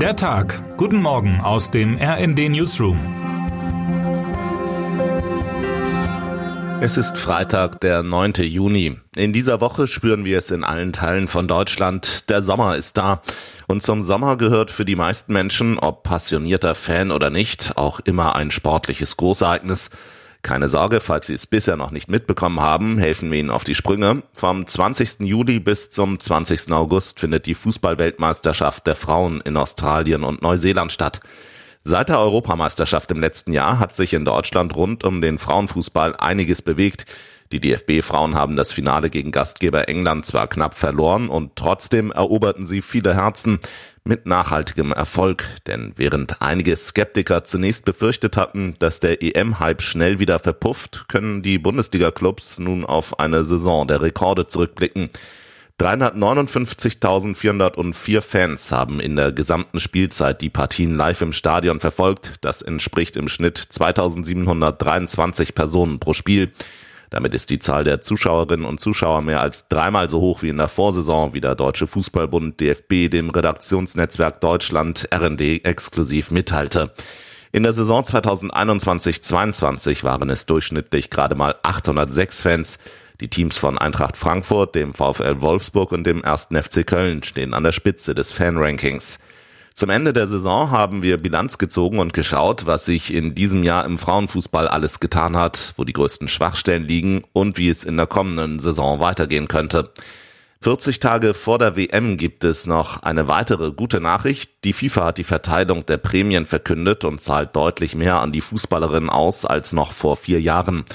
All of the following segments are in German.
Der Tag. Guten Morgen aus dem RND Newsroom. Es ist Freitag, der 9. Juni. In dieser Woche spüren wir es in allen Teilen von Deutschland. Der Sommer ist da. Und zum Sommer gehört für die meisten Menschen, ob passionierter Fan oder nicht, auch immer ein sportliches Großereignis. Keine Sorge, falls Sie es bisher noch nicht mitbekommen haben, helfen wir Ihnen auf die Sprünge. Vom 20. Juli bis zum 20. August findet die Fußballweltmeisterschaft der Frauen in Australien und Neuseeland statt. Seit der Europameisterschaft im letzten Jahr hat sich in Deutschland rund um den Frauenfußball einiges bewegt. Die DFB-Frauen haben das Finale gegen Gastgeber England zwar knapp verloren und trotzdem eroberten sie viele Herzen mit nachhaltigem Erfolg. Denn während einige Skeptiker zunächst befürchtet hatten, dass der EM-Hype schnell wieder verpufft, können die Bundesliga-Clubs nun auf eine Saison der Rekorde zurückblicken. 359.404 Fans haben in der gesamten Spielzeit die Partien live im Stadion verfolgt. Das entspricht im Schnitt 2723 Personen pro Spiel. Damit ist die Zahl der Zuschauerinnen und Zuschauer mehr als dreimal so hoch wie in der Vorsaison, wie der Deutsche Fußballbund DFB dem Redaktionsnetzwerk Deutschland RND exklusiv mitteilte. In der Saison 2021-22 waren es durchschnittlich gerade mal 806 Fans. Die Teams von Eintracht Frankfurt, dem VfL Wolfsburg und dem 1. FC Köln stehen an der Spitze des Fanrankings. Zum Ende der Saison haben wir Bilanz gezogen und geschaut, was sich in diesem Jahr im Frauenfußball alles getan hat, wo die größten Schwachstellen liegen und wie es in der kommenden Saison weitergehen könnte. 40 Tage vor der WM gibt es noch eine weitere gute Nachricht. Die FIFA hat die Verteilung der Prämien verkündet und zahlt deutlich mehr an die Fußballerinnen aus als noch vor vier Jahren.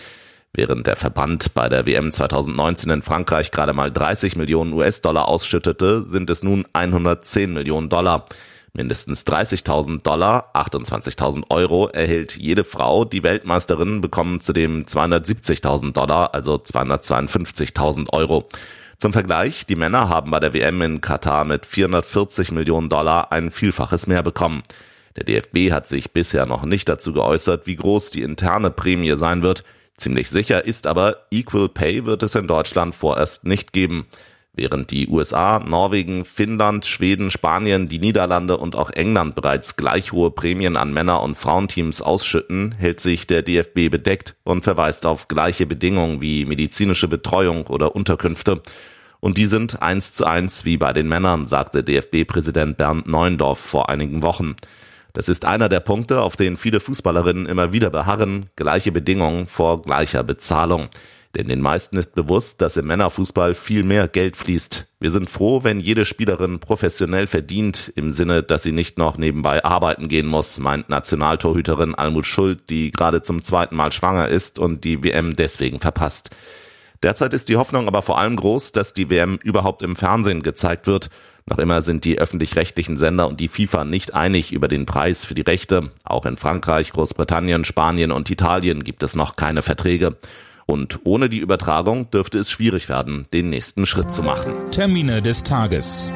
Während der Verband bei der WM 2019 in Frankreich gerade mal 30 Millionen US-Dollar ausschüttete, sind es nun 110 Millionen Dollar. Mindestens 30.000 Dollar, 28.000 Euro erhält jede Frau. Die Weltmeisterinnen bekommen zudem 270.000 Dollar, also 252.000 Euro. Zum Vergleich, die Männer haben bei der WM in Katar mit 440 Millionen Dollar ein Vielfaches mehr bekommen. Der DFB hat sich bisher noch nicht dazu geäußert, wie groß die interne Prämie sein wird. Ziemlich sicher ist aber, Equal Pay wird es in Deutschland vorerst nicht geben. Während die USA, Norwegen, Finnland, Schweden, Spanien, die Niederlande und auch England bereits gleich hohe Prämien an Männer- und Frauenteams ausschütten, hält sich der DFB bedeckt und verweist auf gleiche Bedingungen wie medizinische Betreuung oder Unterkünfte. Und die sind eins zu eins wie bei den Männern, sagte DFB-Präsident Bernd Neuendorf vor einigen Wochen. Das ist einer der Punkte, auf denen viele Fußballerinnen immer wieder beharren, gleiche Bedingungen vor gleicher Bezahlung. Denn den meisten ist bewusst, dass im Männerfußball viel mehr Geld fließt. Wir sind froh, wenn jede Spielerin professionell verdient, im Sinne, dass sie nicht noch nebenbei arbeiten gehen muss, meint Nationaltorhüterin Almut Schuld, die gerade zum zweiten Mal schwanger ist und die WM deswegen verpasst. Derzeit ist die Hoffnung aber vor allem groß, dass die WM überhaupt im Fernsehen gezeigt wird. Noch immer sind die öffentlich-rechtlichen Sender und die FIFA nicht einig über den Preis für die Rechte. Auch in Frankreich, Großbritannien, Spanien und Italien gibt es noch keine Verträge. Und ohne die Übertragung dürfte es schwierig werden, den nächsten Schritt zu machen. Termine des Tages.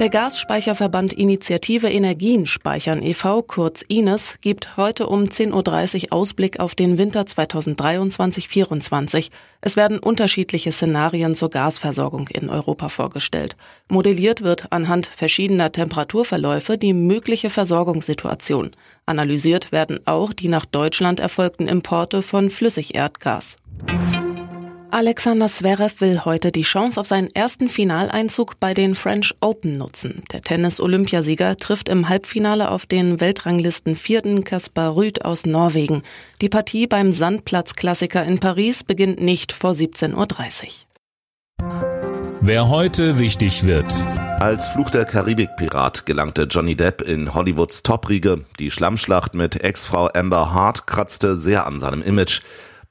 Der Gasspeicherverband Initiative Energien Speichern e.V., kurz INES, gibt heute um 10.30 Uhr Ausblick auf den Winter 2023-24. Es werden unterschiedliche Szenarien zur Gasversorgung in Europa vorgestellt. Modelliert wird anhand verschiedener Temperaturverläufe die mögliche Versorgungssituation. Analysiert werden auch die nach Deutschland erfolgten Importe von Flüssigerdgas. Alexander Zverev will heute die Chance auf seinen ersten Finaleinzug bei den French Open nutzen. Der Tennis-Olympiasieger trifft im Halbfinale auf den Weltranglisten vierten Kaspar Rüth aus Norwegen. Die Partie beim Sandplatz-Klassiker in Paris beginnt nicht vor 17.30 Uhr. Wer heute wichtig wird. Als Fluch der Karibik-Pirat gelangte Johnny Depp in Hollywoods Top-Riege. Die Schlammschlacht mit Ex-Frau Amber Hart kratzte sehr an seinem Image.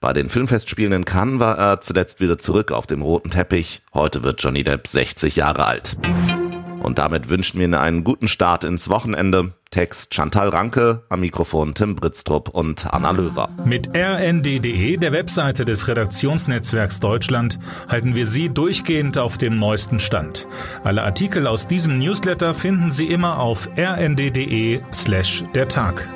Bei den Filmfestspielen in Cannes war er zuletzt wieder zurück auf dem roten Teppich. Heute wird Johnny Depp 60 Jahre alt. Und damit wünschen wir Ihnen einen guten Start ins Wochenende. Text Chantal Ranke, am Mikrofon Tim Britztrup und Anna Löwer. Mit rnd.de, der Webseite des Redaktionsnetzwerks Deutschland, halten wir Sie durchgehend auf dem neuesten Stand. Alle Artikel aus diesem Newsletter finden Sie immer auf rnd.de slash der Tag.